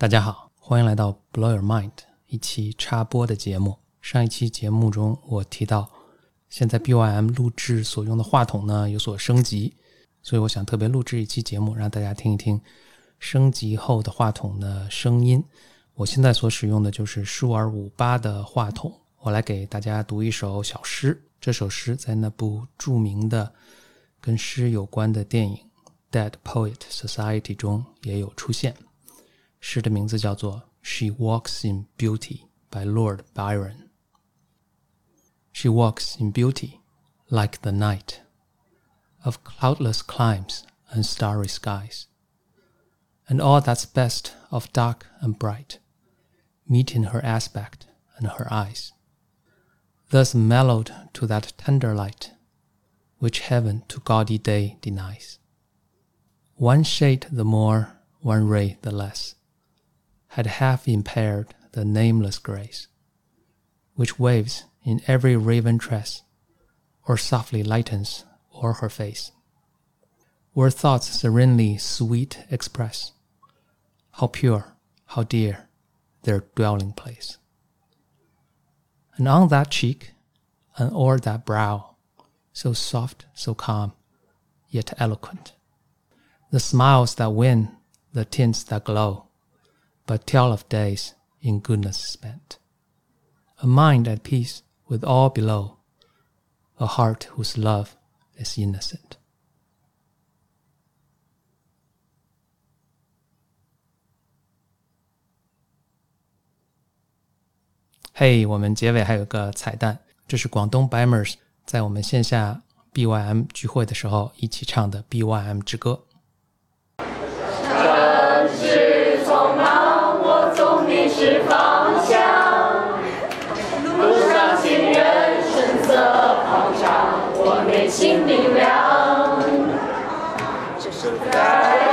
大家好，欢迎来到 Blow Your Mind 一期插播的节目。上一期节目中，我提到现在 BYM 录制所用的话筒呢有所升级，所以我想特别录制一期节目，让大家听一听升级后的话筒的声音。我现在所使用的就是舒尔五八的话筒。我来给大家读一首小诗，这首诗在那部著名的跟诗有关的电影《Dead Poet Society》中也有出现。诗的名字叫做《She Walks in Beauty》by Lord Byron。She walks in beauty like the night of cloudless climes and starry skies, and all that's best of dark and bright meet in her aspect and her eyes, thus mellowed to that tender light which heaven to gaudy day denies. One shade the more, one ray the less had half impaired the nameless grace, which waves in every raven tress, or softly lightens o'er her face. Where thoughts serenely sweet express, how pure, how dear their dwelling place. And on that cheek, and o'er that brow, so soft, so calm, yet eloquent, the smiles that win, the tints that glow, but tell of days in goodness spent. A mind at peace with all below, a heart whose love is innocent. 嘿，我们结尾还有个彩蛋，这是广东 Bimers 在我们线下 BYM 聚会的时候一起唱的 BYM 之歌。 心明亮。这首歌。